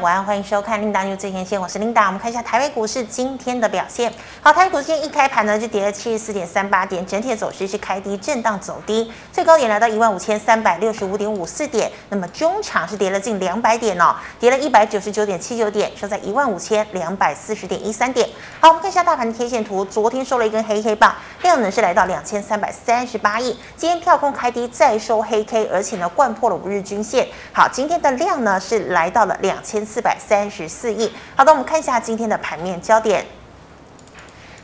晚安，欢迎收看琳达牛最前线，我是琳达。我们看一下台北股市今天的表现。好，台北股市今天一开盘呢就跌了七十四点三八点，整体的走势是开低震荡走低，最高点来到一万五千三百六十五点五四点。那么中场是跌了近两百点哦，跌了一百九十九点七九点，收在一万五千两百四十点一三点。好，我们看一下大盘的 K 线图，昨天收了一根黑黑棒，量能是来到两千三百三十八亿，今天跳空开低再收黑 K，而且呢掼破了五日均线。好，今天的量呢是来到了两千。四百三十四亿。好的，我们看一下今天的盘面焦点。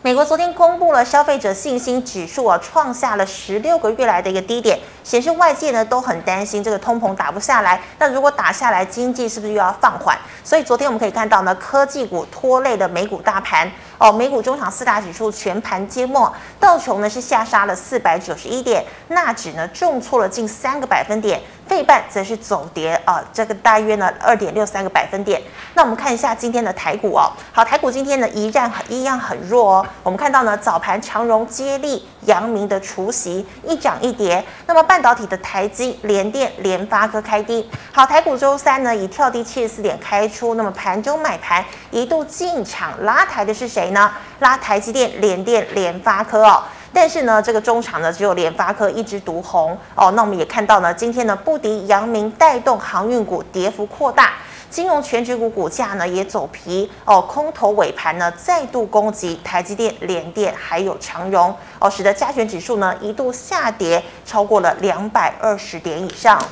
美国昨天公布了消费者信心指数啊，创下了十六个月来的一个低点，显示外界呢都很担心这个通膨打不下来。那如果打下来，经济是不是又要放缓？所以昨天我们可以看到呢，科技股拖累的美股大盘哦。美股中场四大指数全盘皆墨，道琼呢是下杀了四百九十一点，纳指呢重挫了近三个百分点。费半则是走跌啊，这个大约呢二点六三个百分点。那我们看一下今天的台股哦，好，台股今天呢依然一样很弱哦。我们看到呢早盘长荣接力、阳明的除息一涨一跌。那么半导体的台积、联电、联发科开低。好，台股周三呢以跳低七十四点开出，那么盘中买盘一度进场拉抬的是谁呢？拉台积电、联电、联发科哦。但是呢，这个中场呢只有联发科一枝独红哦。那我们也看到呢，今天呢不敌阳明带动航运股跌幅扩大，金融全指股股价呢也走皮哦。空头尾盘呢再度攻击台积电、联电还有长荣哦，使得加权指数呢一度下跌超过了两百二十点以上。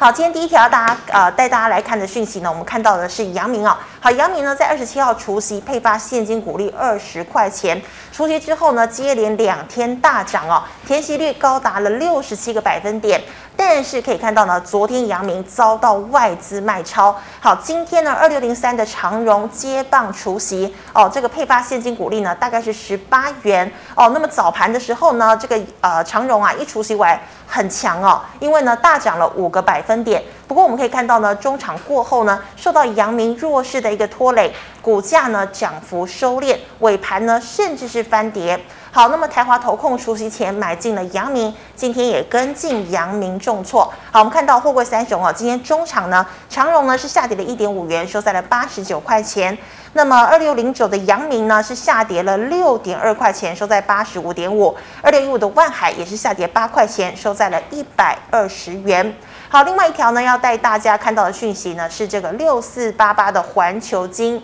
好，今天第一条大家呃带大家来看的讯息呢，我们看到的是阳明啊、哦。好，阳明呢在二十七号除夕配发现金股利二十块钱，除夕之后呢接连两天大涨哦，填息率高达了六十七个百分点。但是可以看到呢，昨天阳明遭到外资卖超。好，今天呢二六零三的长荣接棒除夕哦，这个配发现金股利呢大概是十八元哦。那么早盘的时候呢，这个呃长荣啊一除夕完很强哦，因为呢大涨了五个百分点。不过我们可以看到呢，中场过后呢，受到阳明弱势的一个拖累，股价呢涨幅收敛，尾盘呢甚至是翻跌。好，那么台华投控除夕前买进了阳明，今天也跟进阳明重挫。好，我们看到货柜三雄哦，今天中场呢，长荣呢是下跌了一点五元，收在了八十九块钱。那么二六零九的阳明呢是下跌了六点二块钱，收在八十五点五。二六一五的万海也是下跌八块钱，收在了一百二十元。好，另外一条呢要带大家看到的讯息呢是这个六四八八的环球金。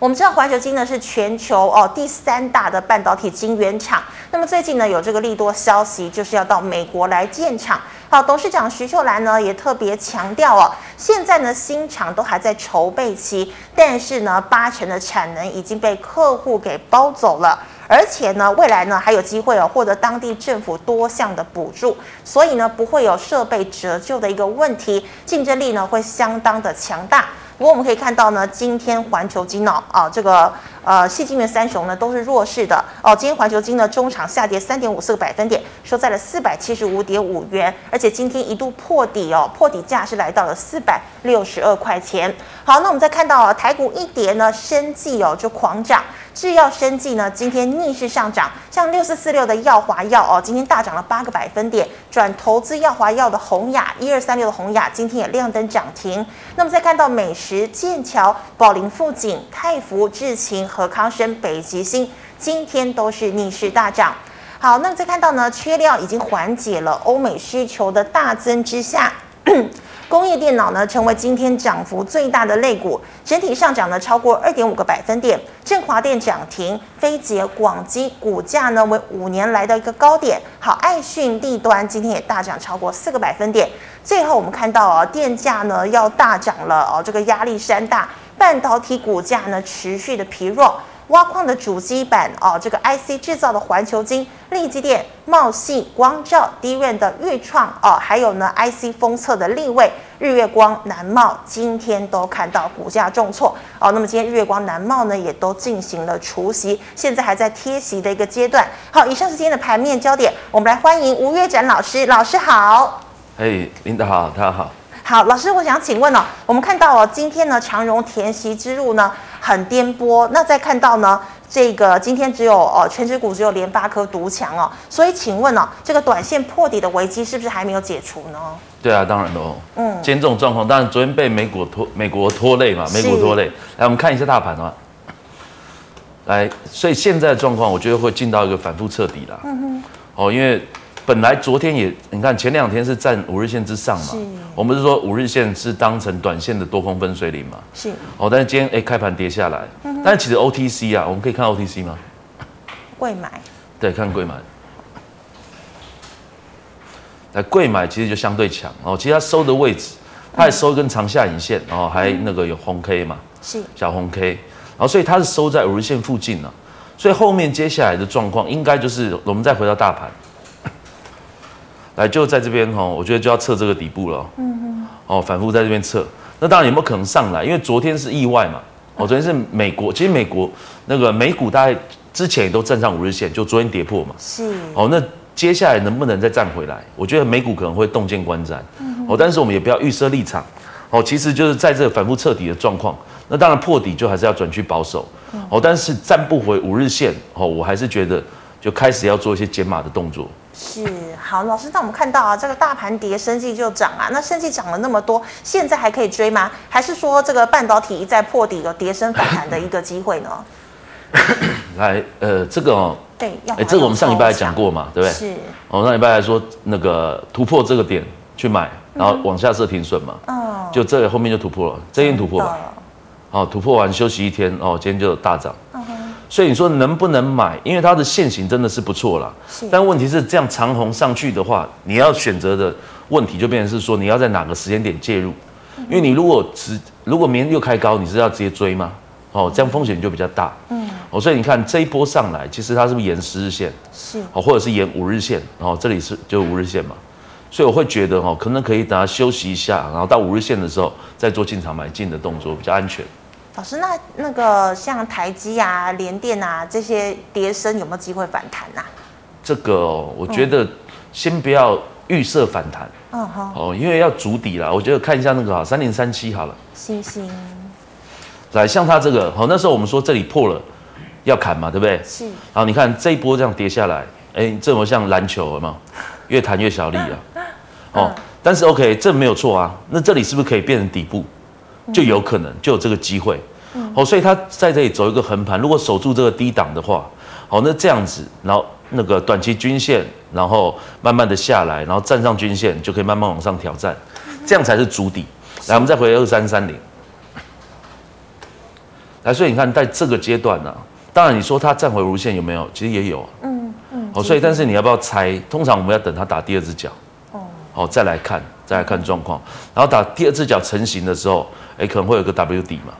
我们知道环球晶呢是全球哦第三大的半导体晶圆厂，那么最近呢有这个利多消息，就是要到美国来建厂。好，董事长徐秀兰呢也特别强调哦，现在呢新厂都还在筹备期，但是呢八成的产能已经被客户给包走了，而且呢未来呢还有机会哦获得当地政府多项的补助，所以呢不会有设备折旧的一个问题，竞争力呢会相当的强大。不过我们可以看到呢，今天环球金脑，啊，这个呃，矽晶圆三雄呢都是弱势的哦。今天环球金呢中场下跌三点五四个百分点，收在了四百七十五点五元，而且今天一度破底哦，破底价是来到了四百六十二块钱。好，那我们再看到啊，台股一跌呢，生技哦就狂涨。制药生技呢，今天逆势上涨，像六四四六的耀华药哦，今天大涨了八个百分点。转投资耀华药的宏雅一二三六的宏雅，今天也亮灯涨停。那么再看到美食、剑桥、宝林富锦、泰福、智勤、和和康生、北极星，今天都是逆势大涨。好，那再看到呢，缺料已经缓解了，欧美需求的大增之下。工业电脑呢，成为今天涨幅最大的类股，整体上涨呢超过二点五个百分点。振华电涨停，飞捷、广基股价呢为五年来的一个高点。好，爱讯、立端今天也大涨超过四个百分点。最后我们看到啊，电价呢要大涨了哦，这个压力山大，半导体股价呢持续的疲弱。挖矿的主机板哦，这个 IC 制造的环球晶、力积电、茂信、光照、d r 的钰创哦，还有呢 IC 封测的力位、日月光、南茂，今天都看到股价重挫哦。那么今天日月光、南茂呢，也都进行了除息，现在还在贴息的一个阶段。好，以上是今天的盘面焦点，我们来欢迎吴月展老师，老师好。嘿，领导好，大家好。好，老师，我想请问哦，我们看到哦，今天呢长荣填息之路呢很颠簸，那再看到呢这个今天只有呃权值股只有联发科独强哦，所以请问哦，这个短线破底的危机是不是还没有解除呢？对啊，当然喽。嗯，今天这种状况，当然昨天被美股拖美国拖累嘛，美股拖累。来，我们看一下大盘啊。来，所以现在的状况，我觉得会进到一个反复彻底了。嗯哼。哦，因为本来昨天也，你看前两天是站五日线之上嘛。我们是说五日线是当成短线的多空分水岭嘛。是。哦，但是今天哎开盘跌下来，嗯、但是其实 OTC 啊，我们可以看 OTC 吗？贵买。对，看贵买。那贵买其实就相对强哦，其实它收的位置，它还收一根长下影线，然后还那个有红 K 嘛。是。小红 K。然后，所以它是收在五日线附近了，所以后面接下来的状况应该就是我们再回到大盘，来就在这边哈，我觉得就要测这个底部了，嗯嗯，哦，反复在这边测，那当然有没有可能上来？因为昨天是意外嘛，哦，昨天是美国，其实美国那个美股大概之前也都站上五日线，就昨天跌破嘛，是，哦，那接下来能不能再站回来？我觉得美股可能会动见观瞻，哦，但是我们也不要预设立场，哦，其实就是在这个反复彻底的状况。那当然破底就还是要转去保守，哦，但是站不回五日线，哦，我还是觉得就开始要做一些减码的动作。是，好，老师，那我们看到啊，这个大盘跌，生技就涨啊，那生技涨了那么多，现在还可以追吗？还是说这个半导体一再破底有跌升反弹的一个机会呢？来，呃，这个哦，对，哎、欸，这个我们上礼拜还讲过嘛，对不对？是，我上礼拜还说那个突破这个点去买，然后往下设停损嘛，嗯，就这个后面就突破了，这天突破了。哦，突破完休息一天，哦，今天就大涨。Uh. 所以你说能不能买？因为它的线型真的是不错啦。但问题是这样长红上去的话，你要选择的问题就变成是说，你要在哪个时间点介入？嗯、因为你如果只如果明天又开高，你是要直接追吗？哦，这样风险就比较大。嗯。哦，所以你看这一波上来，其实它是不是沿十日线？是。哦，或者是沿五日线？哦，这里是就五日线嘛。所以我会觉得哦，可能可以等它休息一下，然后到五日线的时候再做进场买进的动作，比较安全。老师，那那个像台积啊、联电啊这些跌升有没有机会反弹呐、啊？这个、哦、我觉得先不要预设反弹，嗯好，哦，因为要筑底了。我觉得看一下那个三零三七好了，星星，来像它这个，好，那时候我们说这里破了要砍嘛，对不对？是。好，你看这一波这样跌下来，哎，这么像篮球有没有？越弹越小力啊。哦，但是 OK，这没有错啊。那这里是不是可以变成底部？就有可能就有这个机会，哦，所以他在这里走一个横盘，如果守住这个低档的话，好，那这样子，然后那个短期均线，然后慢慢的下来，然后站上均线，就可以慢慢往上挑战，这样才是主底。来，我们再回二三三零，来，所以你看在这个阶段呢，当然你说它站回无线有没有？其实也有，嗯嗯，好，所以但是你要不要猜？通常我们要等它打第二只脚，哦，好，再来看，再来看状况，然后打第二只脚成型的时候。哎，可能会有个 W 底嘛，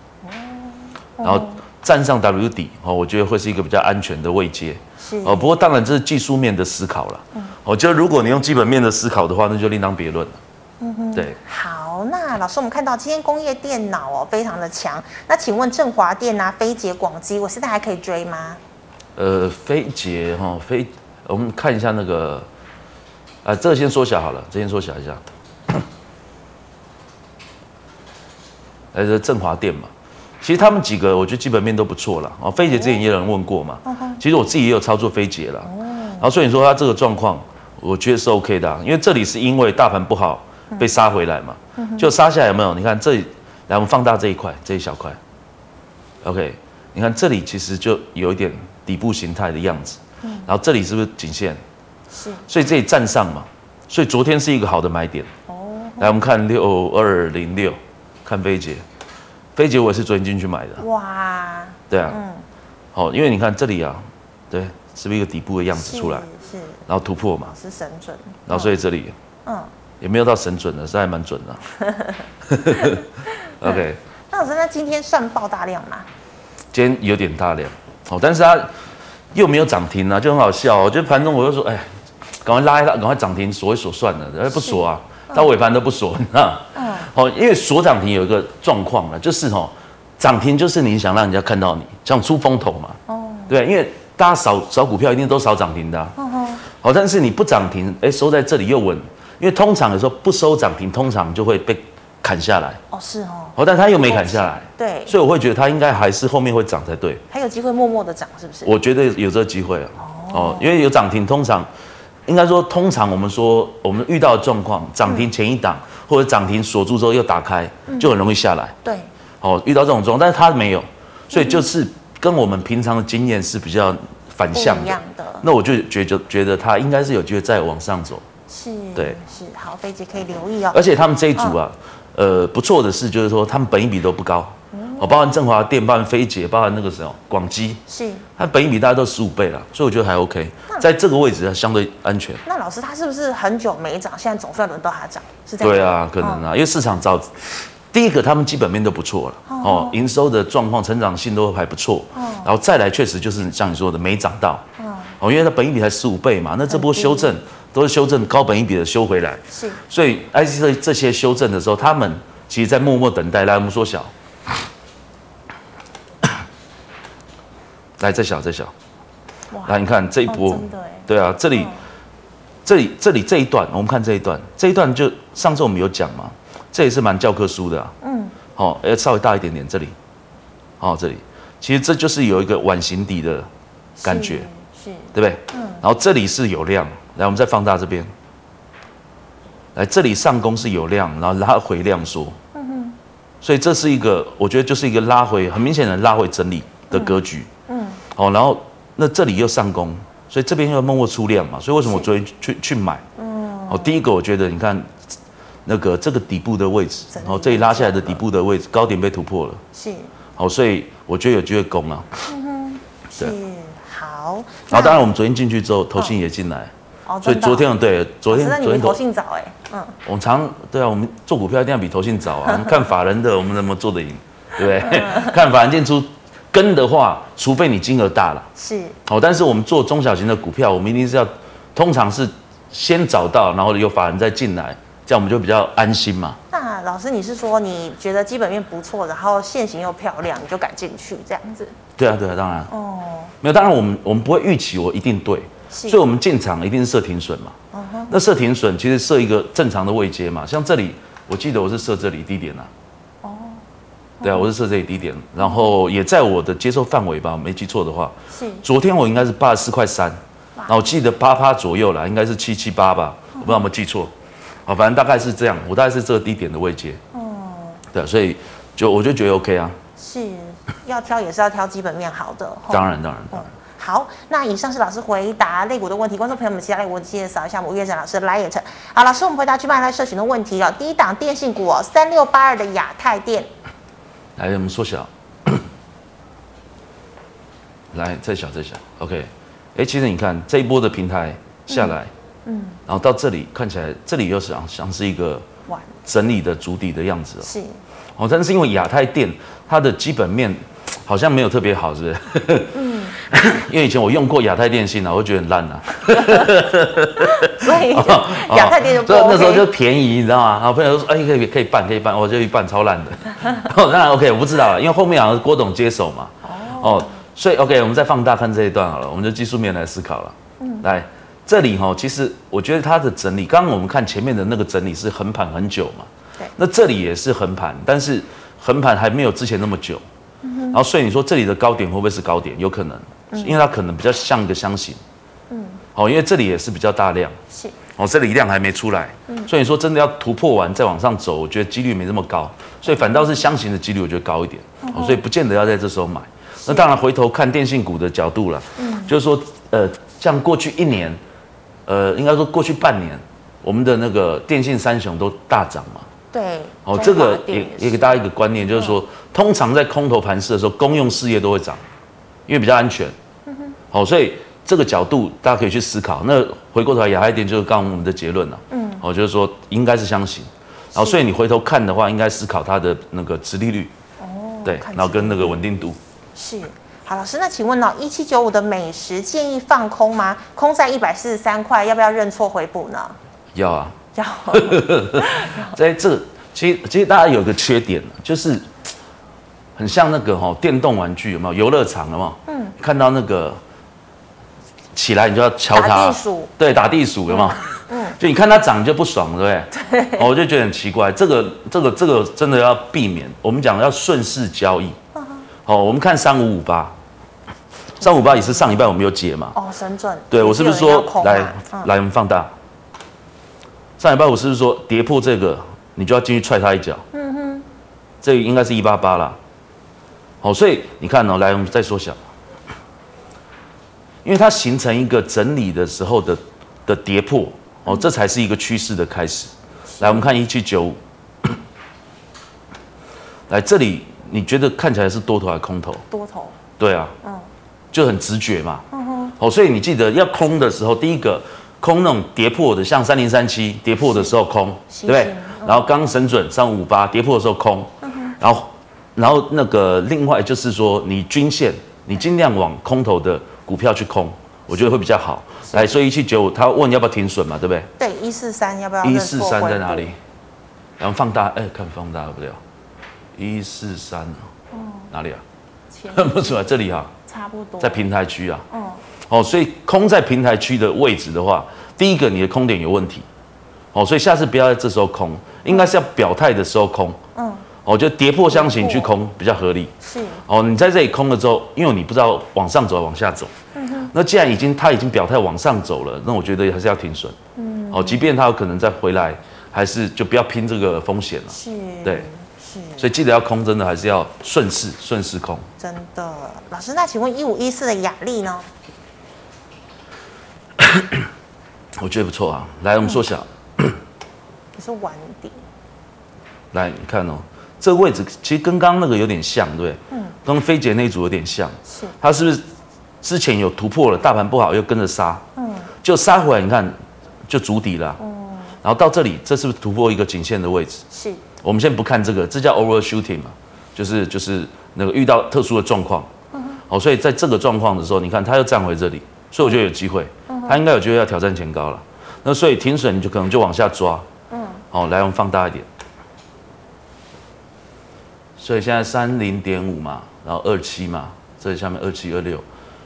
然后站上 W 底哦，我觉得会是一个比较安全的位阶。是哦，不过当然这是技术面的思考了。嗯，我觉得如果你用基本面的思考的话，那就另当别论了。嗯哼，对。好，那老师，我们看到今天工业电脑哦非常的强，那请问振华电啊、飞捷、广基，我现在还可以追吗？呃，飞捷哈飞，我们看一下那个，啊，这个先缩小好了，这先缩小一下。还是振华电嘛，其实他们几个我觉得基本面都不错了啊。飞姐之前也有人问过嘛，其实我自己也有操作飞姐了，然后所以你说它这个状况，我觉得是 OK 的，因为这里是因为大盘不好被杀回来嘛，就杀下来有没有？你看这里，来我们放大这一块，这一小块，OK，你看这里其实就有一点底部形态的样子，然后这里是不是颈线？是，所以这里站上嘛，所以昨天是一个好的买点。哦，来我们看六二零六。看飞捷，飞捷我也是昨天进去买的。哇，对啊，嗯，好，因为你看这里啊，对，是不是一个底部的样子出来？是，然后突破嘛，是神准。然后所以这里，嗯，也没有到神准的，是还蛮准的。OK，那老师，那今天算爆大量吗？今天有点大量，哦，但是它又没有涨停啊，就很好笑。我觉得盘中我就说，哎，赶快拉一拉，赶快涨停锁一锁算了，哎，不锁啊，到尾盘都不锁，你知道？哦，因为锁涨停有一个状况了，就是哦，涨停就是你想让人家看到你，想出风头嘛。哦，对，因为大家扫扫股票一定都少涨停的，啊。哦吼好，但是你不涨停，哎，收在这里又稳，因为通常有时候不收涨停，通常就会被砍下来。哦，是哦。哦，但它又没砍下来。对。所以我会觉得它应该还是后面会涨才对。还有机会默默的涨，是不是？我觉得有这个机会啊。哦。因为有涨停，通常应该说，通常我们说我们遇到的状况，涨停前一档、嗯、或者涨停锁住之后又打开，就很容易下来。对。哦，遇到这种状况，但是它没有，所以就是跟我们平常的经验是比较反向的。的那我就觉得觉得它应该是有机会再往上走。是，对，是好，飞姐可以留意哦。而且他们这一组啊，呃，不错的是，就是说他们本一比都不高，哦，包含振华电，包含菲捷，包含那个什么广基，是，它本益比大家都十五倍了，所以我觉得还 OK，在这个位置相对安全。那老师他是不是很久没涨，现在总算轮到他涨？是这样？对啊，可能啊，因为市场早，第一个他们基本面都不错了，哦，营收的状况、成长性都还不错，然后再来确实就是像你说的没涨到，哦，因为它本益比才十五倍嘛，那这波修正。都是修正高本益比的修回来，是，所以 IC 这这些修正的时候，他们其实在默默等待。来，我们缩小，来再小再小，哇来你看这一波，哦、对啊，这里、嗯、这里这里这一段，我们看这一段，这一段就上次我们有讲嘛，这也是蛮教科书的啊，嗯，好、哦，要稍微大一点点，这里，好、哦，这里，其实这就是有一个碗形底的感觉，是，是对不对？嗯，然后这里是有量。来，我们再放大这边。来，这里上攻是有量，然后拉回量缩。嗯哼。所以这是一个，我觉得就是一个拉回，很明显的拉回整理的格局。嗯。好，然后那这里又上攻，所以这边又默默出量嘛。所以为什么我昨天去去买？嗯。哦，第一个我觉得你看那个这个底部的位置，然后这里拉下来的底部的位置，高点被突破了。是。好，所以我觉得有机会攻啊。嗯哼。是。好。然后当然我们昨天进去之后，投信也进来。所以昨天对，昨天昨天投信早哎，嗯，我们常对啊，我们做股票一定要比投信早啊。我们看法人的，我们怎么做得赢，对不对？看法人进出跟的话，除非你金额大了，是。好，但是我们做中小型的股票，我们一定是要，通常是先找到，然后有法人再进来，这样我们就比较安心嘛。那老师，你是说你觉得基本面不错，然后线型又漂亮，你就敢进去这样子？对啊，对啊，当然。哦，没有，当然我们我们不会预期我一定对。所以，我们进场一定是设停损嘛。那设停损其实设一个正常的位阶嘛。像这里，我记得我是设这里低点啊。哦。对啊，我是设这里低点，然后也在我的接受范围吧，没记错的话。是。昨天我应该是八十四块三，然后我记得八趴左右啦，应该是七七八吧，我不知道有没有记错。好，反正大概是这样，我大概是这个低点的位阶。哦。对，所以就我就觉得 OK 啊。是要挑也是要挑基本面好的。当然，当然，当然。好，那以上是老师回答类股的问题，观众朋友们，其他类股介绍一下我们岳展老师的 LINE。好，老师，我们回答去麦来社群的问题哦。第一档电信股哦，三六八二的亚太电，来，我们缩小，来再小再小，OK。哎，其实你看这一波的平台下来，嗯，嗯然后到这里看起来，这里又是像像是一个整理的主底的样子哦。是，哦，但是因为亚太电它的基本面好像没有特别好，是不是？嗯。因为以前我用过亚太电信啊，我觉得很烂啊。所以 亚太电信不 OK。那时候就便宜，你知道吗？然后朋友说：“哎，可以可以办，可以办。”我就一办超烂的。当然 OK，我不知道了，因为后面好像是郭董接手嘛。哦。所以 OK，我们再放大看这一段好了，我们就技术面来思考了。嗯。来这里哈，其实我觉得它的整理，刚刚我们看前面的那个整理是横盘很久嘛。对。那这里也是横盘，但是横盘还没有之前那么久。然后所以你说这里的高点会不会是高点？有可能。因为它可能比较像一个箱型，嗯，好，因为这里也是比较大量，是，哦，这里量还没出来，嗯，所以你说真的要突破完再往上走，我觉得几率没这么高，所以反倒是箱型的几率我觉得高一点，哦，所以不见得要在这时候买。那当然回头看电信股的角度了，嗯，就是说，呃，像过去一年，呃，应该说过去半年，我们的那个电信三雄都大涨嘛，对，哦，这个也也给大家一个观念，就是说，通常在空头盘势的时候，公用事业都会涨。因为比较安全，好，所以这个角度大家可以去思考。那回过头来，亚太电就是刚刚我们的结论了，嗯，我就是说应该是相型，然后所以你回头看的话，应该思考它的那个殖利率，哦，对，然后跟那个稳定度。是，好，老师，那请问呢，一七九五的美食建议放空吗？空在一百四十三块，要不要认错回补呢？要啊，要。在这其实其实大家有个缺点就是。很像那个哈电动玩具有没有？游乐场有没有？嗯，看到那个起来你就要敲它，打地鼠，对，打地鼠有没有？嗯，就你看它涨就不爽，对不对？对。我就觉得很奇怪，这个这个这个真的要避免。我们讲要顺势交易。好，我们看三五五八，三五八也是上礼拜我们有解嘛？哦，神准。对，我是不是说来来我们放大？上礼拜我是不是说跌破这个，你就要进去踹它一脚？嗯哼。这个应该是一八八啦。好，所以你看哦，来我们再缩小。因为它形成一个整理的时候的的跌破哦，这才是一个趋势的开始。来，我们看一七九五，来这里，你觉得看起来是多头还是空头？多头。对啊，嗯，就很直觉嘛。嗯哼。哦，所以你记得要空的时候，第一个空那种跌破的，像三零三七跌破的时候空，对不对？然后刚神准三五五八跌破的时候空，然后然后那个另外就是说，你均线你尽量往空头的。股票去空，我觉得会比较好。来，所以一七九五，他问你要不要停损嘛，对不对？对，一四三要不要？一四三在哪里？然后放大，哎，看放大不了。一四三哦，哪里啊？看不出来，这里啊，差不多，在平台区啊。哦，所以空在平台区的位置的话，第一个你的空点有问题。哦，所以下次不要在这时候空，应该是要表态的时候空。嗯。我觉得跌破箱型去空比较合理。是哦，你在这里空了之后，因为你不知道往上走还往下走。嗯哼。那既然已经他已经表态往上走了，那我觉得还是要停损。嗯。哦，即便他有可能再回来，还是就不要拼这个风险了。是。对。是。所以记得要空，真的还是要顺势顺势空。真的，老师，那请问一五一四的雅丽呢？我觉得不错啊。来，我们缩小。你是晚点。来，你看哦。这个位置其实跟刚刚那个有点像，对不对？嗯。跟飞姐那一组有点像。是。它是不是之前有突破了？大盘不好又跟着杀。嗯。就杀回来，你看就筑底了。嗯。然后到这里，这是不是突破一个颈线的位置？是。我们先不看这个，这叫 overshooting 嘛，就是就是那个遇到特殊的状况。嗯。哦，所以在这个状况的时候，你看它又站回这里，所以我觉得有机会。嗯。它应该有机会要挑战前高了。那所以停损你就可能就往下抓。嗯。好，来我们放大一点。所以现在三零点五嘛，然后二七嘛，这里下面二七二六，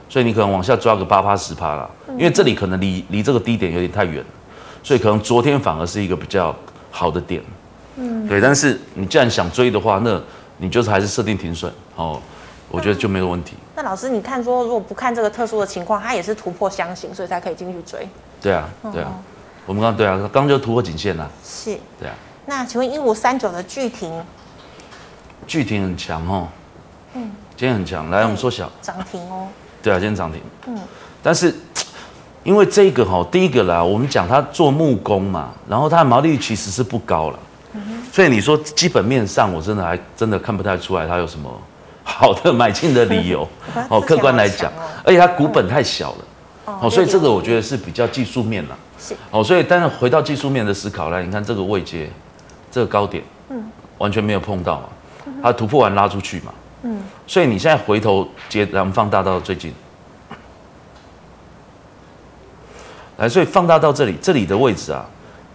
所以你可能往下抓个八趴十趴啦，因为这里可能离离这个低点有点太远，所以可能昨天反而是一个比较好的点，嗯，对。但是你既然想追的话，那你就是还是设定停损哦，我觉得就没有问题。那老师，你看说如果不看这个特殊的情况，它也是突破箱型，所以才可以进去追。对啊，对啊，我们刚对啊，刚就突破颈线了。是。对啊。那请问一五三九的巨庭？巨停很强哦，嗯，今天很强。来，我们缩小涨停哦。对啊，今天涨停。嗯，但是因为这个哈，第一个啦，我们讲它做木工嘛，然后它的毛利率其实是不高了，所以你说基本面上，我真的还真的看不太出来它有什么好的买进的理由。哦，客观来讲，而且它股本太小了，哦，所以这个我觉得是比较技术面了。是。哦，所以但是回到技术面的思考来，你看这个位阶，这个高点，嗯，完全没有碰到嘛。它突破完拉出去嘛，嗯，所以你现在回头接，咱们放大到最近，来，所以放大到这里，这里的位置啊，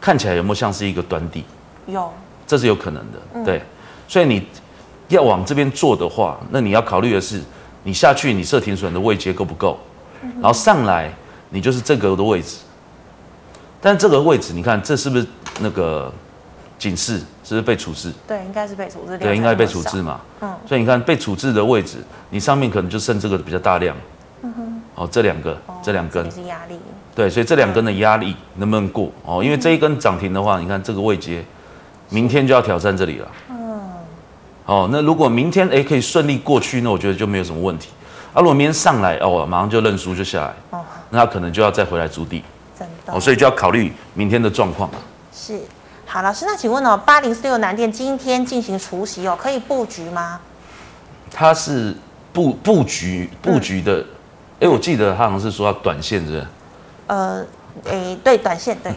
看起来有没有像是一个端底？有，这是有可能的，对。所以你要往这边做的话，那你要考虑的是，你下去你设停损的位阶够不够？然后上来你就是这个的位置，但这个位置你看这是不是那个？警示是不是被处置？对，应该是被处置。对，应该被处置嘛。嗯。所以你看被处置的位置，你上面可能就剩这个比较大量。嗯哼。哦，这两个，这两根。是压力。对，所以这两根的压力能不能过？哦，因为这一根涨停的话，你看这个位阶，明天就要挑战这里了。嗯。哦，那如果明天哎可以顺利过去，那我觉得就没有什么问题。啊，如果明天上来哦，马上就认输就下来。哦。那他可能就要再回来筑底。真的。哦，所以就要考虑明天的状况。是。好，老师，那请问哦，八零四六南电今天进行除息哦，可以布局吗？它是布布局布局的，哎、嗯欸，我记得他好像是说要短线，是不是？呃，哎、欸，对，短线对。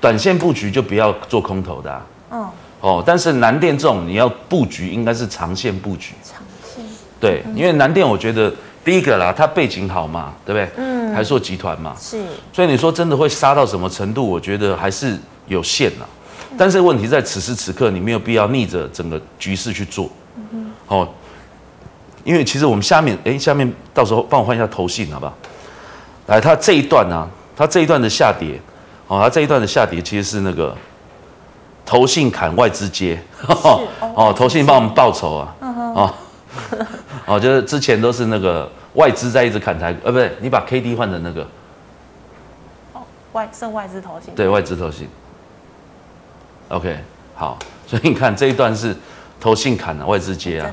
短线布局就不要做空头的、啊。嗯。哦，但是南电这种你要布局，应该是长线布局。长线。对，因为南电我觉得第一个啦，它背景好嘛，对不对？嗯。还做集团嘛。是。所以你说真的会杀到什么程度？我觉得还是有限呐。但是问题在此时此刻，你没有必要逆着整个局势去做，哦，因为其实我们下面，哎，下面到时候帮我换一下头信好不好？来，它这一段呢、啊，它这一段的下跌，哦，它这一段的下跌其实是那个投信砍外资接，哦，哦，投信。帮我们报仇啊，哦，哦，就是之前都是那个外资在一直砍台，呃，不对，你把 K D 换成那个，哦，外剩外资投信，对外资投信，OK，好，所以你看这一段是投信砍了外资接啊，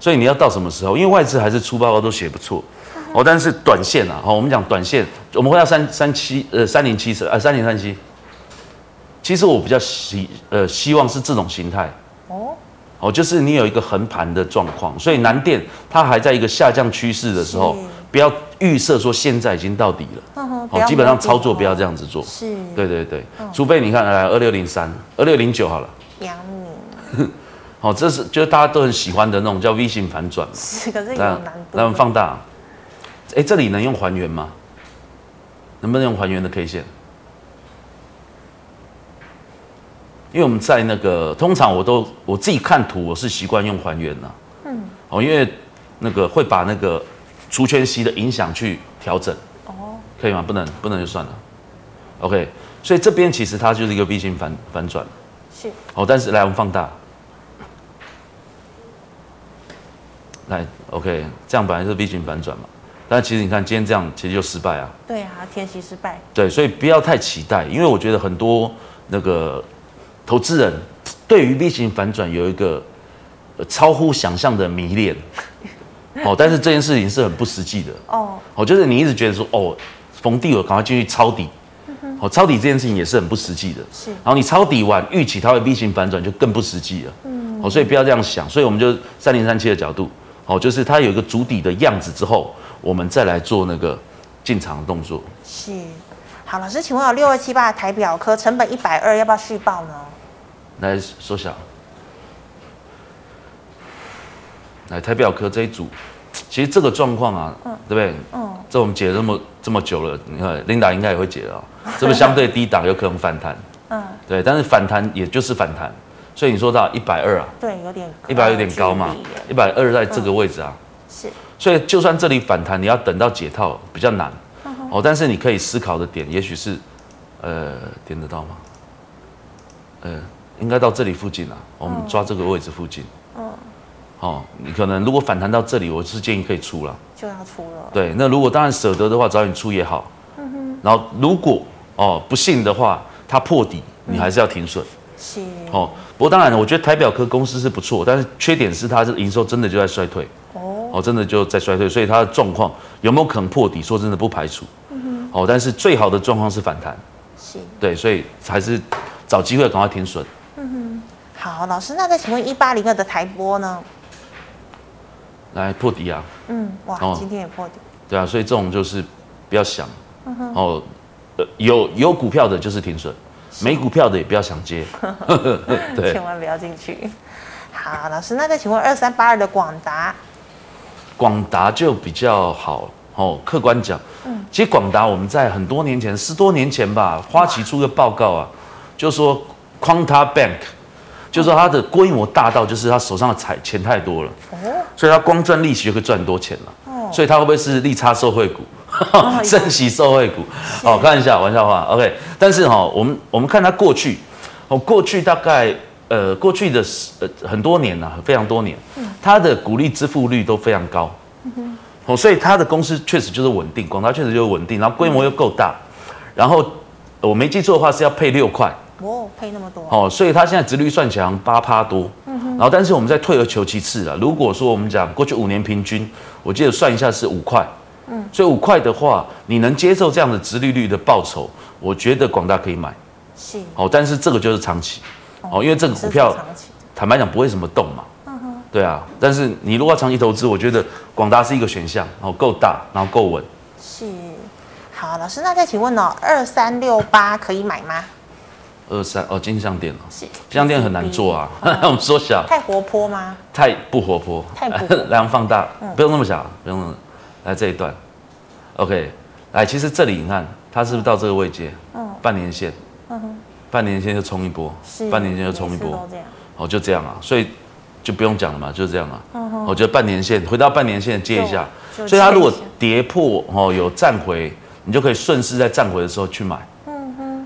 所以你要到什么时候？因为外资还是出报告都写不错。哦，但是短线啊，好，我们讲短线，我们回到三三七呃三零七呃三零三七，其实我比较希呃希望是这种形态哦，哦，就是你有一个横盘的状况，所以南电它还在一个下降趋势的时候，不要预设说现在已经到底了，哦，基本上操作不要这样子做，是，对对对，除非你看来二六零三二六零九好了，阳明，哦，这是就是大家都很喜欢的那种叫 V 型反转，是，可是有难度，那我们放大。哎，这里能用还原吗？能不能用还原的 K 线？因为我们在那个通常我都我自己看图，我是习惯用还原的。嗯。哦，因为那个会把那个除权息的影响去调整。哦。可以吗？不能，不能就算了。OK，所以这边其实它就是一个 V 型反反转。是。哦，但是来我们放大。来，OK，这样本来是 V 型反转嘛。但其实你看，今天这样其实就失败啊。对啊，天息失败。对，所以不要太期待，因为我觉得很多那个投资人对于 V 型反转有一个超乎想象的迷恋。哦，但是这件事情是很不实际的。哦。哦，就是你一直觉得说，哦，逢低我赶快进去抄底。哦，抄底这件事情也是很不实际的。是。然后你抄底完，预期它会 V 型反转，就更不实际了。嗯。哦，所以不要这样想。所以我们就三零三七的角度，哦，就是它有一个足底的样子之后。我们再来做那个进场的动作。是，好，老师，请问有六二七八台表科成本一百二，要不要续报呢？来缩小。来台表科这一组，其实这个状况啊，嗯、对不对？嗯。这我们解了这么这么久了，你看琳达应该也会解了啊、哦。这个相对低档有可能反弹。嗯。对，但是反弹也就是反弹，所以你说到一百二啊？对，有点一百有点高嘛。一百二在这个位置啊。嗯、是。所以，就算这里反弹，你要等到解套比较难哦。但是你可以思考的点，也许是，呃，点得到吗？呃，应该到这里附近啊。我们抓这个位置附近。嗯。哦，你可能如果反弹到这里，我是建议可以出了。就要出了。对，那如果当然舍得的话，早点出也好。嗯哼。然后，如果哦不幸的话，它破底，你还是要停损。是。哦，不过当然，我觉得台表科公司是不错，但是缺点是它的营收真的就在衰退。哦，哦真的就在衰退，所以它的状况有没有可能破底？说真的不排除。嗯哼。哦，但是最好的状况是反弹。是。对，所以还是找机会赶快停损。嗯哼。好，老师，那再请问一八零二的台波呢？来破底啊。嗯，哇，今天也破底。对啊，所以这种就是不要想。哦，有有股票的就是停损，没股票的也不要想接。对，千万不要进去。好，老师，那再请问二三八二的广达。广达就比较好哦，客观讲，嗯，其实广达我们在很多年前，十多年前吧，花旗出个报告啊，就说 Quanta Bank，就是说它的规模大到就是他手上的财钱太多了，哦，所以他光赚利息就可以赚很多钱了，哦，所以他会不会是利差受惠股，升息受惠股？哦，看一下，玩笑话，OK，但是哈，我们我们看他过去，哦，过去大概。呃，过去的呃很多年呐、啊，非常多年，他的股利支付率都非常高，哦，所以他的公司确实就是稳定，广达确实就是稳定，然后规模又够大，然后我没记错的话是要配六块，哦，配那么多，哦，所以它现在殖率算起来八趴多，嗯然后但是我们再退而求其次啊，如果说我们讲过去五年平均，我记得算一下是五块，嗯，所以五块的话，你能接受这样的殖利率的报酬，我觉得广大可以买，是，哦，但是这个就是长期。哦，因为这个股票，坦白讲不会什么动嘛，嗯哼，对啊，但是你如果要长期投资，我觉得广达是一个选项，然后够大，然后够稳。是，好，老师，那再请问哦，二三六八可以买吗？二三哦，金像店哦，是，金像店很难做啊，我们缩小。太活泼吗？太不活泼。太不活泼。来，放大，不用那么小，不用那么，来这一段，OK，来，其实这里你看，它是不是到这个位阶？嗯，半年线。嗯哼。半年线就冲一波，半年线就冲一波，哦，就这样啊，所以就不用讲了嘛，就这样啊。我觉得半年线回到半年线接一下，所以它如果跌破哦有站回，你就可以顺势在站回的时候去买。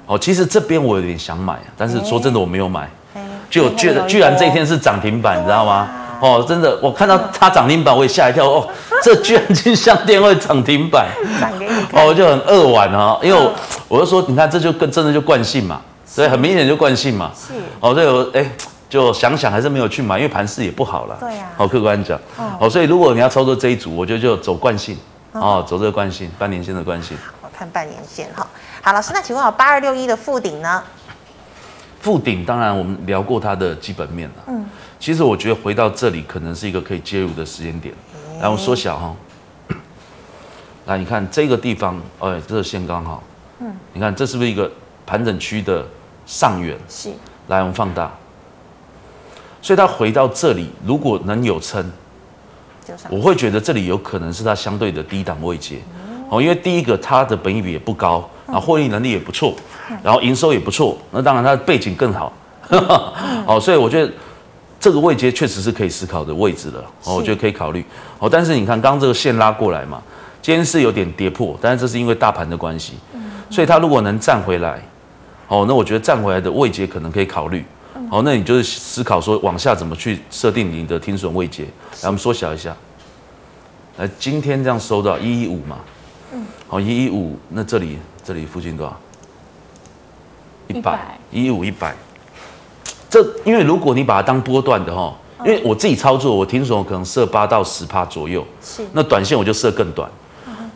哦，其实这边我有点想买，但是说真的我没有买，哎就觉得居然这一天是涨停板，你知道吗？哦，真的，我看到它涨停板我也吓一跳哦，这居然金像电会涨停板，哦，我就很扼腕啊，因为我我就说，你看这就跟真的就惯性嘛，所以很明显就惯性嘛，是，哦，对，我哎。就想想还是没有去买，因为盘势也不好了。对呀。好，客观讲。哦。所以如果你要操作这一组，我觉得就走惯性。哦。走这个惯性，半年线的惯性。我看半年线哈。好，老师，那请问我八二六一的附顶呢？附顶当然我们聊过它的基本面了。嗯。其实我觉得回到这里可能是一个可以介入的时间点。来，我缩小哈。来，你看这个地方，哎，这个线刚好。嗯。你看这是不是一个盘整区的上缘？是。来，我们放大。所以它回到这里，如果能有撑，我会觉得这里有可能是它相对的低档位阶哦。因为第一个，它的本益比也不高，然后获利能力也不错，然后营收也不错。那当然它的背景更好，哦，所以我觉得这个位阶确实是可以思考的位置了。哦，我觉得可以考虑。哦，但是你看刚刚这个线拉过来嘛，今天是有点跌破，但是这是因为大盘的关系，所以它如果能站回来，哦，那我觉得站回来的位阶可能可以考虑。好，那你就是思考说往下怎么去设定你的停损位阶。来，我们缩小一下。来，今天这样收到一一五嘛？嗯。好，一一五，那这里这里附近多少？一百。一一五一百。这因为如果你把它当波段的哈，因为我自己操作，我停损可能设八到十帕左右。是。那短线我就设更短。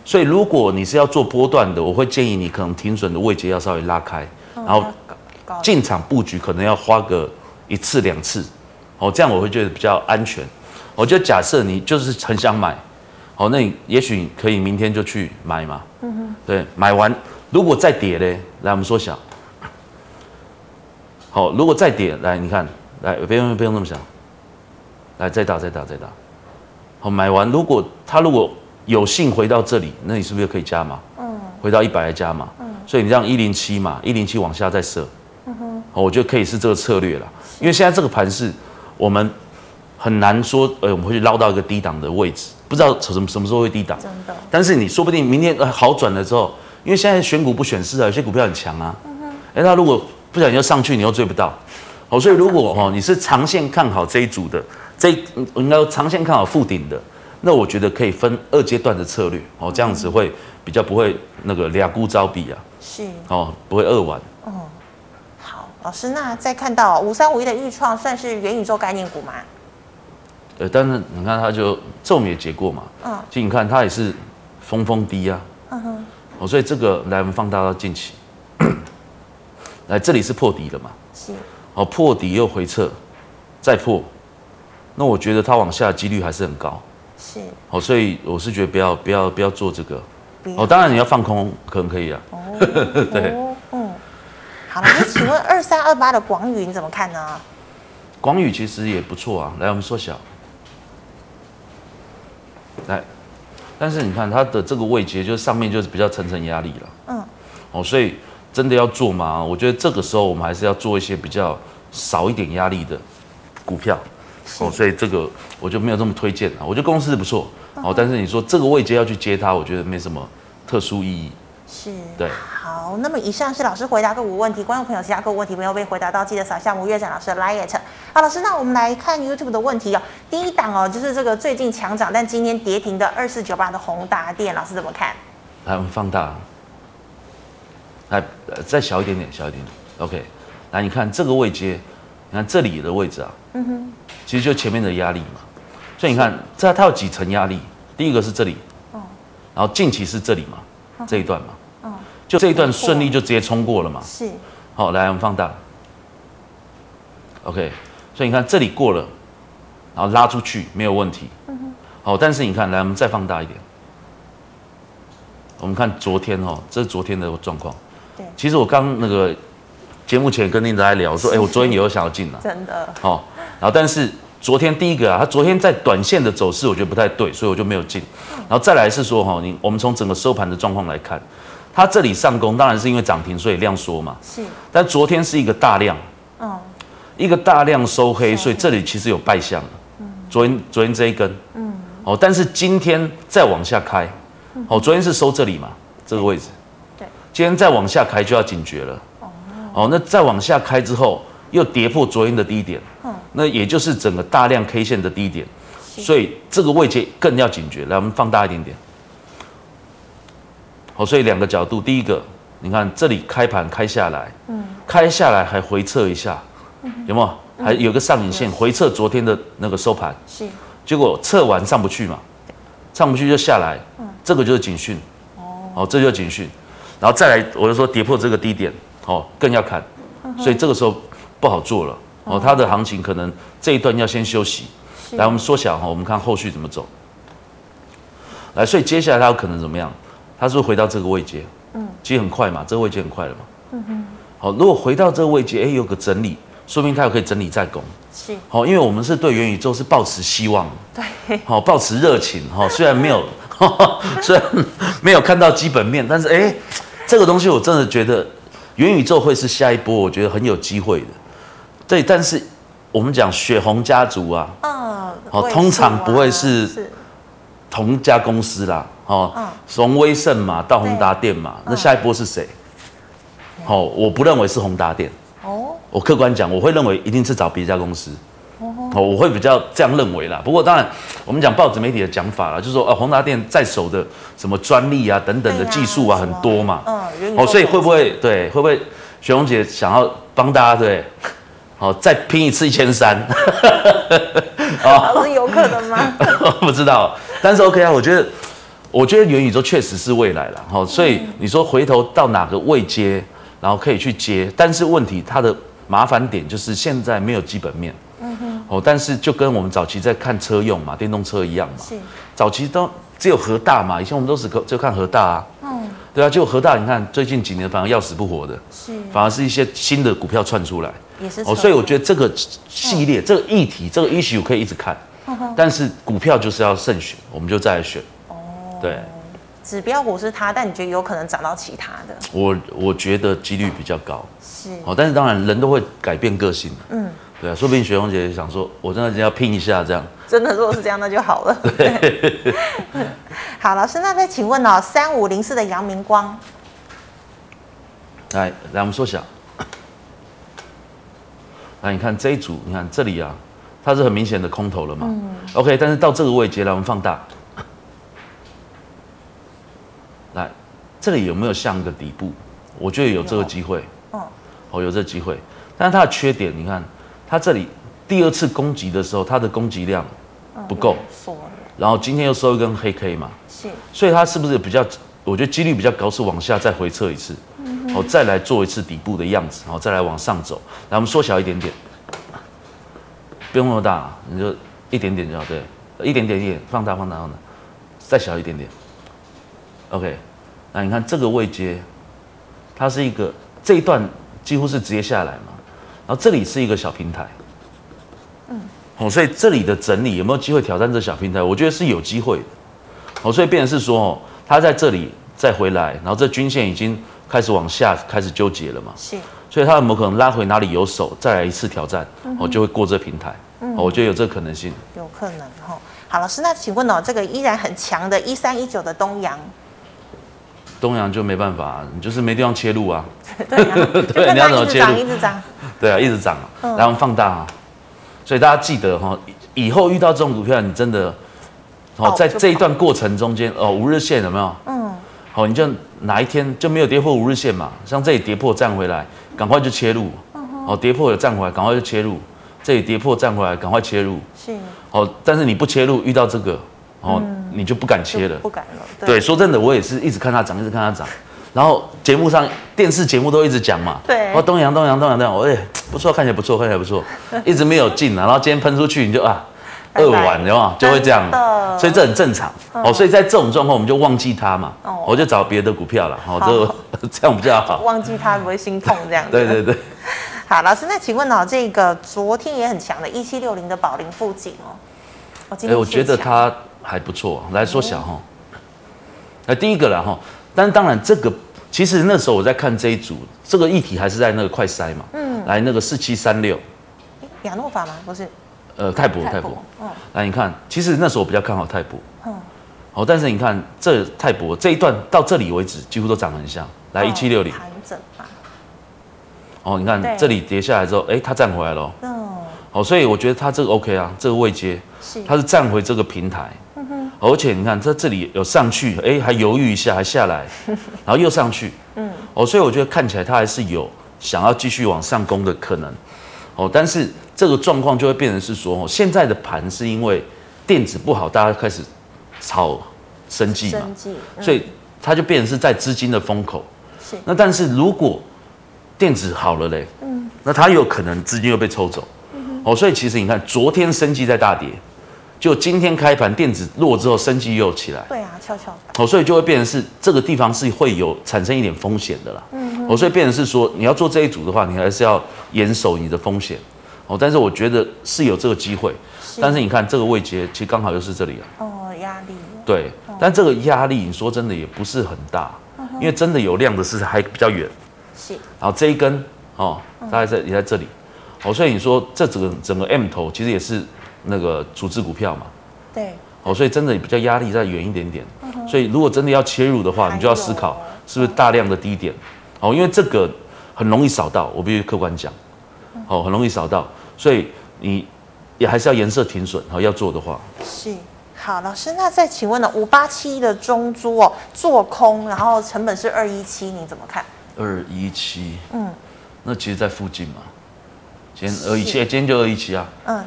所以如果你是要做波段的，我会建议你可能停损的位阶要稍微拉开，然后。进场布局可能要花个一次两次，哦，这样我会觉得比较安全。我就假设你就是很想买，哦，那你也许可以明天就去买嘛。嗯哼。对，买完如果再跌嘞，来我们缩小。好，如果再跌，来你看，来不用不用那么小，来再打再打再打。好，买完如果它如果有幸回到这里，那你是不是可以加码？嗯。回到一百来加码。嗯。所以你这样一零七嘛，一零七往下再设。我觉得可以是这个策略了，因为现在这个盘是，我们很难说，呃，我们会去捞到一个低档的位置，不知道什么什么时候会低档。真的。但是你说不定明天好转了之后，因为现在选股不选市啊，有些股票很强啊。嗯哼。哎，那如果不小心又上去，你又追不到。哦，所以如果哦你是长线看好这一组的，这应该长线看好富鼎的，那我觉得可以分二阶段的策略。哦，这样子会比较不会那个俩孤招比啊。是。哦，不会扼腕。哦。老师，那再看到五三五一的预创算是元宇宙概念股吗？呃，但是你看它就这我们也解过嘛，嗯，其实你看它也是峰峰低啊，嗯哼，哦，所以这个来我们放大到近期，来这里是破底了嘛，是，哦，破底又回撤，再破，那我觉得它往下的几率还是很高，是，哦，所以我是觉得不要不要不要做这个，哦，当然你要放空可能可以啊，哦，对。好了，那请问二三二八的广宇你怎么看呢？广宇其实也不错啊，来我们缩小，来，但是你看它的这个位阶，就是上面就是比较层层压力了，嗯，哦，所以真的要做吗？我觉得这个时候我们还是要做一些比较少一点压力的股票，哦，所以这个我就没有这么推荐了。我觉得公司不错，哦，但是你说这个位阶要去接它，我觉得没什么特殊意义。是，对，好，那么以上是老师回答个股问题，观众朋友其他个股问题没有被回答到，记得扫下吴月展老师的 LINE。好，老师，那我们来看 YouTube 的问题哦。第一档哦，就是这个最近强涨但今天跌停的二四九八的宏达电，老师怎么看？来，我们放大，来，再小一点点，小一点点，OK。来，你看这个位阶，你看这里的位置啊，嗯哼，其实就前面的压力嘛。所以你看，这它有几层压力？第一个是这里，哦，然后近期是这里嘛，这一段嘛。就这一段顺利就直接冲过了嘛？是。好，来我们放大。OK，所以你看这里过了，然后拉出去没有问题。嗯哼。好，但是你看，来我们再放大一点。我们看昨天哦，这是昨天的状况。对。其实我刚那个节目前跟您在聊，说，哎，我昨天也有想要进了。真的。好，然后但是昨天第一个啊，他昨天在短线的走势我觉得不太对，所以我就没有进。然后再来是说哈，你我们从整个收盘的状况来看。它这里上攻，当然是因为涨停，所以量缩嘛。是。但昨天是一个大量，嗯，一个大量收黑，所以这里其实有败相。嗯。昨天昨天这一根，嗯。哦，但是今天再往下开，哦，昨天是收这里嘛，这个位置。对。今天再往下开就要警觉了。哦。哦，那再往下开之后，又跌破昨天的低点，嗯，那也就是整个大量 K 线的低点，所以这个位阶更要警觉。来，我们放大一点点。好，所以两个角度，第一个，你看这里开盘开下来，嗯，开下来还回撤一下，有没有？还有个上影线回撤昨天的那个收盘，是，结果测完上不去嘛，上不去就下来，嗯，这个就是警讯，哦，这就是警讯，然后再来，我就说跌破这个低点，哦，更要砍，所以这个时候不好做了，哦，它的行情可能这一段要先休息，来，我们缩小哈，我们看后续怎么走，来，所以接下来它有可能怎么样？它是不是回到这个位阶？嗯，其实很快嘛，这个位阶很快了嘛，嗯哼，好，如果回到这个位阶，哎，有个整理。说明它有可以整理再攻，是。好，因为我们是对元宇宙是抱持希望，对，好，抱持热情，哈，虽然没有，虽然没有看到基本面，但是哎，这个东西我真的觉得元宇宙会是下一波，我觉得很有机会的，对，但是我们讲雪红家族啊，嗯，好，通常不会是。同家公司啦，哦，从威盛嘛到宏达电嘛，那下一波是谁？好，我不认为是宏达电。我客观讲，我会认为一定是找别家公司，哦，我会比较这样认为啦。不过当然，我们讲报纸媒体的讲法啦，就是说，呃，宏达电在手的什么专利啊等等的技术啊很多嘛，嗯，哦，所以会不会对？会不会雪红姐想要帮大家对？好，再拼一次一千三，哦，是有可能吗？不知道，但是 OK 啊，我觉得，我觉得元宇宙确实是未来了，哈，所以你说回头到哪个位接，然后可以去接，但是问题它的。麻烦点就是现在没有基本面，嗯哼，哦，但是就跟我们早期在看车用嘛，电动车一样嘛，是，早期都只有和大嘛，以前我们都是就看和大啊，嗯，对啊，就和大，你看最近几年反而要死不活的，是，反而是一些新的股票窜出来，也是，哦，所以我觉得这个系列、这个议题、这个 issue 可以一直看，但是股票就是要慎选，我们就再来选，哦，对。指标股是它，但你觉得有可能涨到其他的？我我觉得几率比较高，是。哦，但是当然人都会改变个性，嗯，对啊，说不定雪红姐想说，我真的要拼一下这样，真的如果是这样，那就好了。对，好，老师，那再请问哦，三五零四的阳明光，来来，我们缩小，来你看这一组，你看这里啊，它是很明显的空头了嘛，嗯，OK，但是到这个位置来，我们放大。来，这里有没有像一个底部？我觉得有这个机会。哦，哦，有这个机会。但是它的缺点，你看，它这里第二次攻击的时候，它的攻击量不够。然后今天又收一根黑 K 嘛。是。所以它是不是比较？我觉得几率比较高，是往下再回撤一次。嗯。哦，再来做一次底部的样子，然后再来往上走。来，我们缩小一点点，不用那么大，你就一点点就好。对，一点点一点，放大放大放大，再小一点点。OK，那你看这个位阶，它是一个这一段几乎是直接下来嘛，然后这里是一个小平台，嗯，哦，所以这里的整理有没有机会挑战这小平台？我觉得是有机会的，哦，所以变成是说哦，它在这里再回来，然后这均线已经开始往下开始纠结了嘛，是，所以它有没有可能拉回哪里有手，再来一次挑战，哦，就会过这平台，嗯，我觉得有这个可能性，有可能哈。好，老师，那请问哦，这个依然很强的一三一九的东阳。东阳就没办法，你就是没地方切入啊。对，对，你要怎么切入？一直涨，对啊，一直涨啊。然后放大啊，所以大家记得哈，以后遇到这种股票，你真的，哦，在这一段过程中间，哦，五日线有没有？嗯。好，你就哪一天就没有跌破五日线嘛？像这里跌破站回来，赶快就切入。哦，跌破了站回来，赶快就切入。这里跌破站回来，赶快切入。是。哦，但是你不切入，遇到这个。哦，你就不敢切了，不敢了。对，对，说真的，我也是一直看它涨，一直看它涨。然后节目上、电视节目都一直讲嘛。对。哦，东阳，东阳，东阳，东阳，我哎，不错，看起来不错，看起来不错，一直没有进啊。然后今天喷出去，你就啊，二晚，有没有？就会这样。所以这很正常。哦，所以在这种状况，我们就忘记它嘛。哦。我就找别的股票了。哦，就 这样比较好。忘记它不会心痛这样子。对对对。好，老师，那请问哦，这个昨天也很强的，一七六零的宝龄富锦哦。哎，我觉得它。还不错，来缩小哈。那第一个了哈，但当然这个其实那时候我在看这一组，这个议题还是在那个快筛嘛。嗯。来那个四七三六。亚诺法吗？不是。呃，泰博，泰博。嗯。来你看，其实那时候我比较看好泰博。嗯。好，但是你看这泰博这一段到这里为止，几乎都涨得很像。来一七六零。盘整哦，你看对这里跌下来之后，哎，它站回来了。嗯，哦，所以我觉得它这个 OK 啊，这个位阶，是，它是站回这个平台。而且你看在这里有上去，哎，还犹豫一下，还下来，然后又上去。嗯。哦，所以我觉得看起来它还是有想要继续往上攻的可能。哦，但是这个状况就会变成是说，哦，现在的盘是因为电子不好，大家开始炒生计嘛，生技，嗯，所以它就变成是在资金的风口。是。那但是如果电子好了嘞，嗯，那它有可能资金又被抽走。嗯，哦，所以其实你看，昨天生计在大跌，就今天开盘电子弱之后，升级又起来。对啊，跷跷。哦，所以就会变成是这个地方是会有产生一点风险的啦。嗯。哦，所以变成是说，你要做这一组的话，你还是要严守你的风险。哦，但是我觉得是有这个机会。是。但是你看这个位阶，其实刚好又是这里啊。哦，压力。对，但这个压力，你说真的也不是很大，因为真的有量的是还比较远。是，然后这一根哦，大概在也在这里，哦，所以你说这整个整个 M 头其实也是那个处置股票嘛，对，哦，所以真的比较压力再远一点点，所以如果真的要切入的话，你就要思考是不是大量的低点，哦，因为这个很容易扫到，我必须客观讲，哦，很容易扫到，所以你也还是要颜色停损，哦，要做的话。是。好，老师，那再请问呢？五八七的中租哦，做空，然后成本是二一七，你怎么看？二一七，嗯，那其实，在附近嘛。今天二一七，今天就二一七啊。嗯，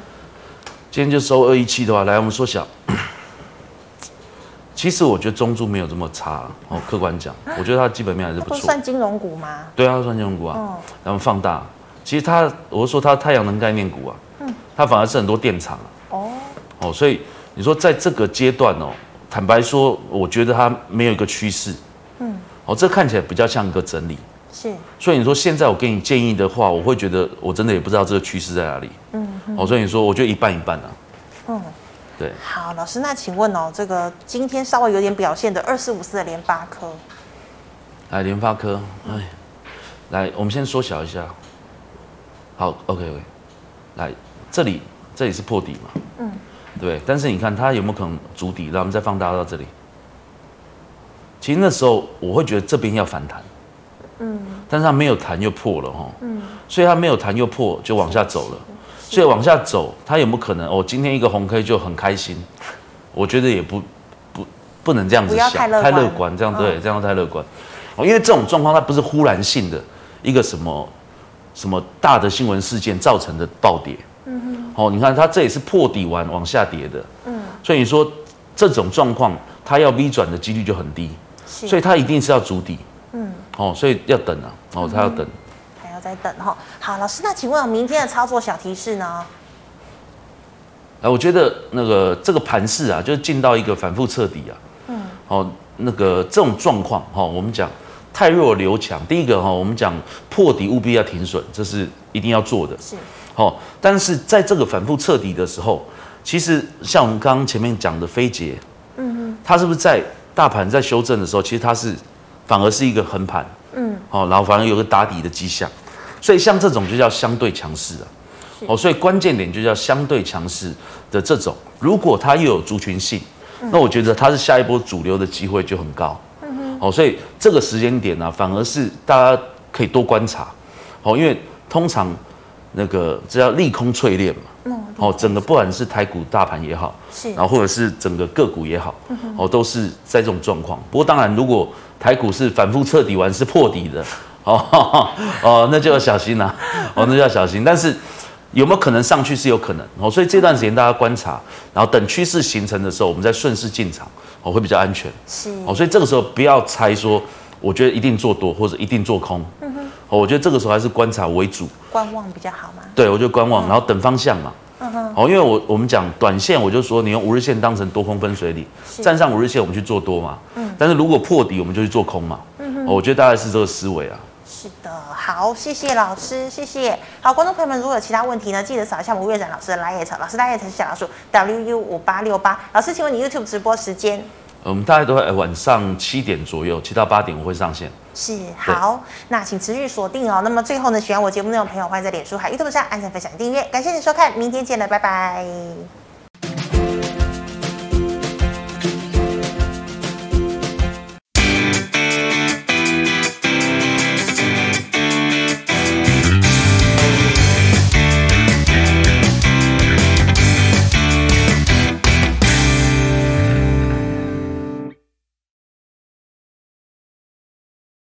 今天就收二一七的话，来，我们缩小。其实我觉得中珠没有这么差哦，客观讲，我觉得它基本面还是不错。算金融股吗？对啊，算金融股啊。嗯，然后放大，其实它，我是说它太阳能概念股啊，嗯，它反而是很多电厂啊。哦，哦，所以你说在这个阶段哦，坦白说，我觉得它没有一个趋势。嗯。哦，这看起来比较像一个整理，是。所以你说现在我给你建议的话，我会觉得我真的也不知道这个趋势在哪里。嗯。哦，所以你说我觉得一半一半啊。嗯，对。好，老师，那请问哦，这个今天稍微有点表现的二四五四的联发科，来联发科，哎，来，我们先缩小一下。好，OK OK，来这里，这里是破底嘛？嗯。对，但是你看它有没有可能足底？让我们再放大到这里。其实那时候我会觉得这边要反弹，嗯，但是它没有弹又破了哈，嗯，所以它没有弹又破就往下走了，所以往下走它有没有可能哦？今天一个红 K 就很开心，我觉得也不不不能这样子想，太乐观，这样对，这样太乐观，哦，因为这种状况它不是忽然性的一个什么什么大的新闻事件造成的暴跌，嗯哼，哦，你看它这也是破底完往下跌的，嗯，所以你说这种状况它要 V 转的几率就很低。所以它一定是要筑底，嗯，哦，所以要等啊，哦，他要等，还要再等哈。好，老师，那请问明天的操作小提示呢？哎，我觉得那个这个盘势啊，就是进到一个反复彻底啊，嗯，哦，那个这种状况哈，我们讲太弱留强，第一个哈，我们讲破底务必要停损，这是一定要做的，是，哦，但是在这个反复彻底的时候，其实像我们刚刚前面讲的飞捷，嗯嗯，它是不是在？大盘在修正的时候，其实它是反而是一个横盘，嗯，哦，然后反而有个打底的迹象，所以像这种就叫相对强势啊，哦，所以关键点就叫相对强势的这种，如果它又有族群性，那我觉得它是下一波主流的机会就很高，嗯哼，哦，所以这个时间点呢，反而是大家可以多观察，哦，因为通常那个这叫利空淬炼嘛。哦，整个不管是台股大盘也好，是，然后或者是整个个股也好，哦，都是在这种状况。不过当然，如果台股是反复彻底完是破底的，哦哦，那就要小心了，哦，那就要小心。但是有没有可能上去是有可能，哦，所以这段时间大家观察，然后等趋势形成的时候，我们再顺势进场，哦，会比较安全。是，哦，所以这个时候不要猜说，我觉得一定做多或者一定做空。嗯哼，哦，我觉得这个时候还是观察为主，观望比较好嘛。对，我就观望，然后等方向嘛。哦，因为我我们讲短线，我就说你用五日线当成多空分水岭，站上五日线我们去做多嘛。嗯，但是如果破底，我们就去做空嘛。嗯，我觉得大概是这个思维啊。是的，好，谢谢老师，谢谢。好，观众朋友们，如果有其他问题呢，记得扫一下吴岳展老师的 LINE，老师 LINE 是小老鼠 WU 五八六八。老师，请问你 YouTube 直播时间？我们大概都会晚上七点左右，七到八点我会上线。是，好，那请持续锁定哦。那么最后呢，喜欢我节目内容的朋友，欢迎在脸书、还有 YouTube 上按赞、分享、订阅。感谢你收看，明天见了，拜拜。